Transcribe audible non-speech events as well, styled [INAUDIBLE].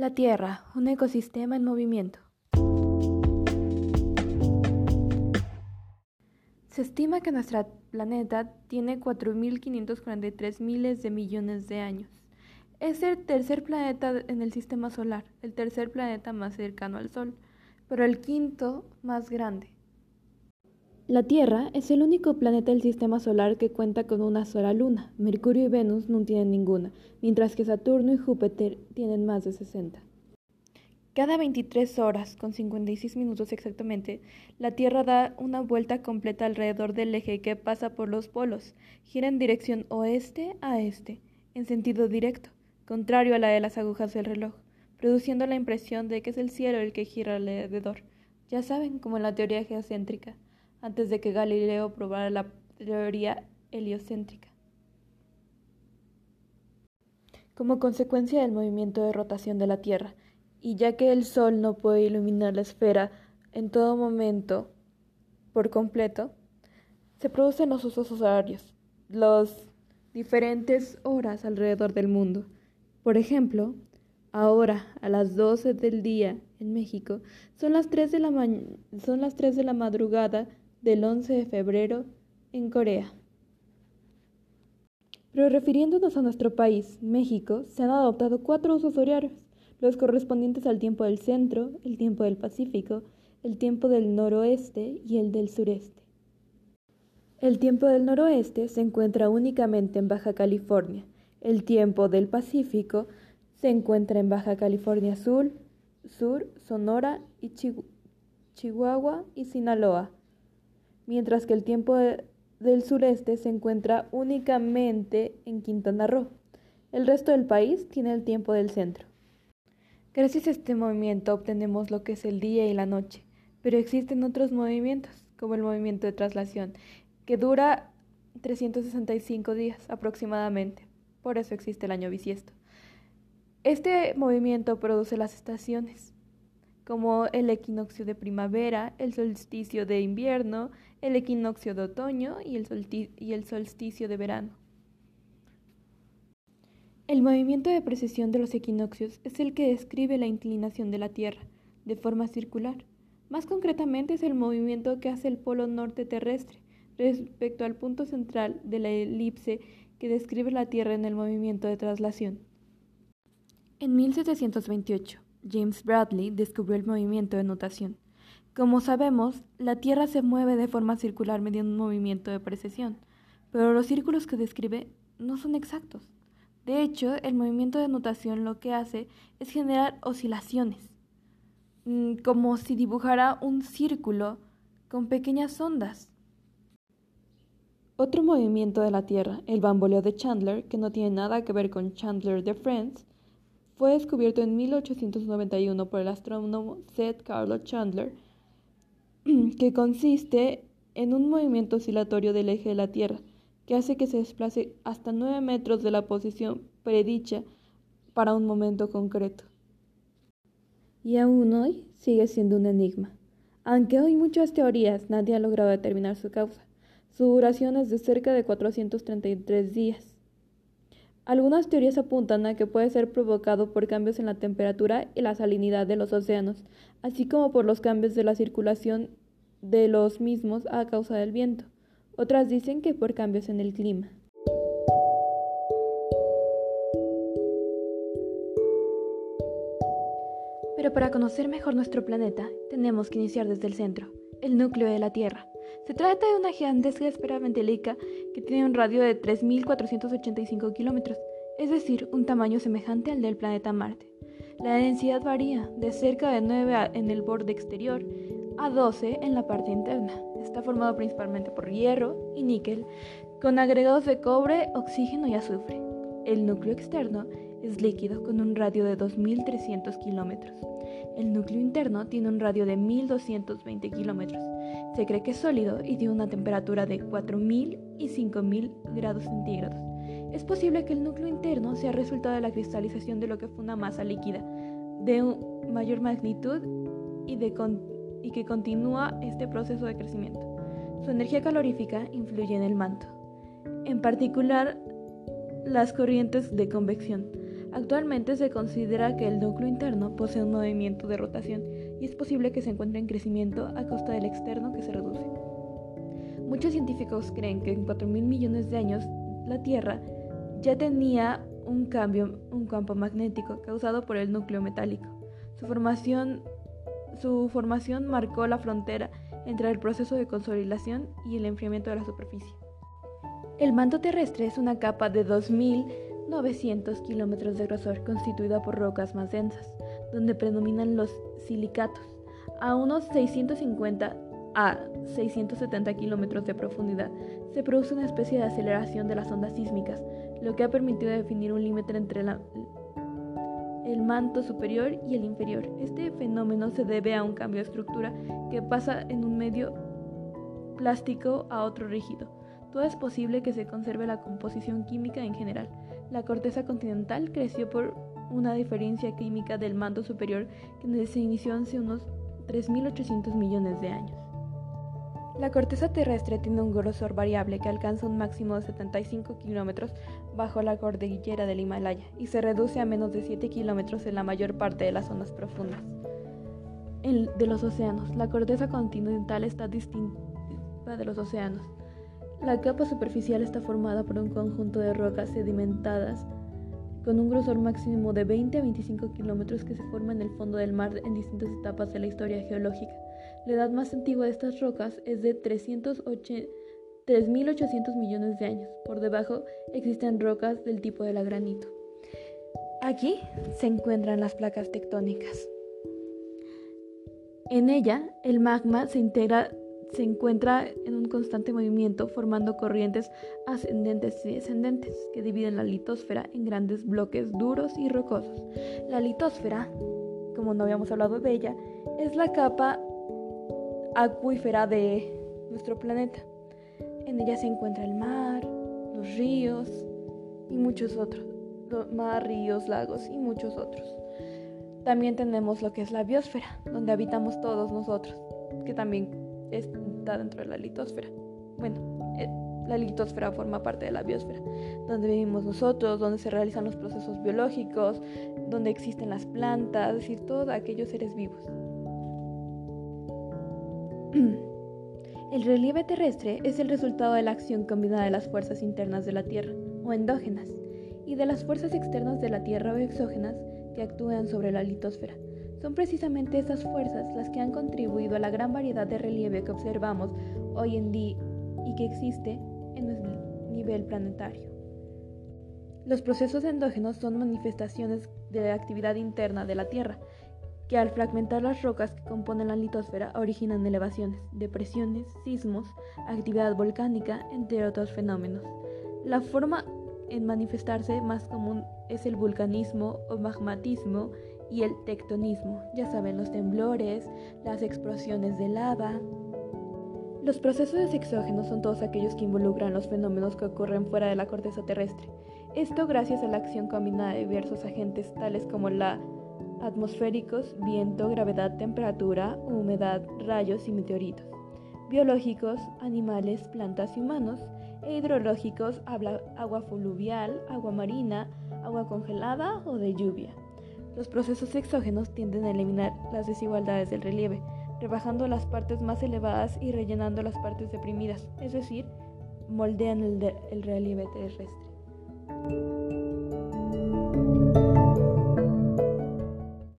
La Tierra, un ecosistema en movimiento. Se estima que nuestro planeta tiene 4.543 miles de millones de años. Es el tercer planeta en el sistema solar, el tercer planeta más cercano al Sol, pero el quinto más grande. La Tierra es el único planeta del sistema solar que cuenta con una sola luna. Mercurio y Venus no tienen ninguna, mientras que Saturno y Júpiter tienen más de 60. Cada 23 horas, con 56 minutos exactamente, la Tierra da una vuelta completa alrededor del eje que pasa por los polos. Gira en dirección oeste a este, en sentido directo, contrario a la de las agujas del reloj, produciendo la impresión de que es el cielo el que gira alrededor. Ya saben, como en la teoría geocéntrica antes de que Galileo probara la teoría heliocéntrica. Como consecuencia del movimiento de rotación de la Tierra, y ya que el Sol no puede iluminar la esfera en todo momento por completo, se producen los usos horarios, las diferentes horas alrededor del mundo. Por ejemplo, ahora a las 12 del día en México son las 3 de la, son las 3 de la madrugada del 11 de febrero en Corea. Pero refiriéndonos a nuestro país, México, se han adoptado cuatro usos horarios, los correspondientes al tiempo del centro, el tiempo del Pacífico, el tiempo del noroeste y el del sureste. El tiempo del noroeste se encuentra únicamente en Baja California. El tiempo del Pacífico se encuentra en Baja California Sur, Sur Sonora y Chihuahua y Sinaloa mientras que el tiempo del sureste se encuentra únicamente en Quintana Roo. El resto del país tiene el tiempo del centro. Gracias a este movimiento obtenemos lo que es el día y la noche, pero existen otros movimientos, como el movimiento de traslación, que dura 365 días aproximadamente. Por eso existe el año bisiesto. Este movimiento produce las estaciones, como el equinoccio de primavera, el solsticio de invierno, el equinoccio de otoño y el, solsticio de verano. El movimiento de precesión de los equinoccios es el que describe la inclinación de la Tierra de forma circular. Más concretamente es el movimiento que hace el polo norte terrestre respecto al punto central de la elipse que describe la Tierra en el movimiento de traslación. En 1728, James Bradley descubrió el movimiento de nutación. Como sabemos, la Tierra se mueve de forma circular mediante un movimiento de precesión, pero los círculos que describe no son exactos. De hecho, el movimiento de nutación lo que hace es generar oscilaciones, mm, como si dibujara un círculo con pequeñas ondas. Otro movimiento de la Tierra, el bamboleo de Chandler, que no tiene nada que ver con Chandler de Friends, fue descubierto en 1891 por el astrónomo Seth Carlo Chandler, [CLEARS THROAT] que consiste en un movimiento oscilatorio del eje de la Tierra, que hace que se desplace hasta 9 metros de la posición predicha para un momento concreto. Y aún hoy sigue siendo un enigma. Aunque hoy muchas teorías nadie ha logrado determinar su causa. Su duración es de cerca de 433 días. Algunas teorías apuntan a que puede ser provocado por cambios en la temperatura y la salinidad de los océanos, así como por los cambios de la circulación de los mismos a causa del viento. Otras dicen que por cambios en el clima. Pero para conocer mejor nuestro planeta, tenemos que iniciar desde el centro, el núcleo de la Tierra. Se trata de una gigantesca esfera mentelica que tiene un radio de 3.485 kilómetros, es decir, un tamaño semejante al del planeta Marte. La densidad varía de cerca de 9 en el borde exterior a 12 en la parte interna. Está formado principalmente por hierro y níquel, con agregados de cobre, oxígeno y azufre. El núcleo externo es líquido con un radio de 2.300 kilómetros. El núcleo interno tiene un radio de 1.220 kilómetros. Se cree que es sólido y tiene una temperatura de 4.000 y 5.000 grados centígrados. Es posible que el núcleo interno sea resultado de la cristalización de lo que fue una masa líquida de mayor magnitud y, y que continúa este proceso de crecimiento. Su energía calorífica influye en el manto, en particular las corrientes de convección. Actualmente se considera que el núcleo interno posee un movimiento de rotación y es posible que se encuentre en crecimiento a costa del externo que se reduce. Muchos científicos creen que en 4.000 millones de años la Tierra ya tenía un cambio, un campo magnético causado por el núcleo metálico. Su formación, su formación marcó la frontera entre el proceso de consolidación y el enfriamiento de la superficie. El manto terrestre es una capa de 2.900 kilómetros de grosor constituida por rocas más densas, donde predominan los silicatos, a unos 650 a 670 kilómetros de profundidad, se produce una especie de aceleración de las ondas sísmicas, lo que ha permitido definir un límite entre el manto superior y el inferior. Este fenómeno se debe a un cambio de estructura que pasa en un medio plástico a otro rígido. Todo es posible que se conserve la composición química en general. La corteza continental creció por una diferencia química del manto superior que se inició hace unos 3.800 millones de años. La corteza terrestre tiene un grosor variable que alcanza un máximo de 75 kilómetros bajo la cordillera del Himalaya y se reduce a menos de 7 kilómetros en la mayor parte de las zonas profundas. de los océanos, la corteza continental está distinta de los océanos. La capa superficial está formada por un conjunto de rocas sedimentadas con un grosor máximo de 20 a 25 kilómetros que se forma en el fondo del mar en distintas etapas de la historia geológica. La edad más antigua de estas rocas es de 3.800 millones de años. Por debajo existen rocas del tipo de la granito. Aquí se encuentran las placas tectónicas. En ella, el magma se, integra, se encuentra en un constante movimiento formando corrientes ascendentes y descendentes que dividen la litosfera en grandes bloques duros y rocosos. La litosfera, como no habíamos hablado de ella, es la capa acuífera de nuestro planeta. En ella se encuentra el mar, los ríos y muchos otros. Mar, ríos, lagos y muchos otros. También tenemos lo que es la biosfera, donde habitamos todos nosotros, que también está dentro de la litosfera. Bueno, eh, la litosfera forma parte de la biosfera, donde vivimos nosotros, donde se realizan los procesos biológicos, donde existen las plantas, es decir, todos aquellos seres vivos. [CLEARS THROAT] El relieve terrestre es el resultado de la acción combinada de las fuerzas internas de la Tierra, o endógenas, y de las fuerzas externas de la Tierra o exógenas que actúan sobre la litosfera. Son precisamente esas fuerzas las que han contribuido a la gran variedad de relieve que observamos hoy en día y que existe en el nivel planetario. Los procesos endógenos son manifestaciones de la actividad interna de la Tierra, que al fragmentar las rocas que componen la litosfera originan elevaciones, depresiones, sismos, actividad volcánica, entre otros fenómenos. La forma en manifestarse más común es el vulcanismo o magmatismo y el tectonismo, ya saben, los temblores, las explosiones de lava. Los procesos exógenos son todos aquellos que involucran los fenómenos que ocurren fuera de la corteza terrestre. Esto gracias a la acción combinada de diversos agentes tales como la atmosféricos, viento, gravedad, temperatura, humedad, rayos y meteoritos, biológicos, animales, plantas y humanos, e hidrológicos, agua fluvial, agua marina, agua congelada o de lluvia. Los procesos exógenos tienden a eliminar las desigualdades del relieve, rebajando las partes más elevadas y rellenando las partes deprimidas, es decir, moldean el, el relieve terrestre.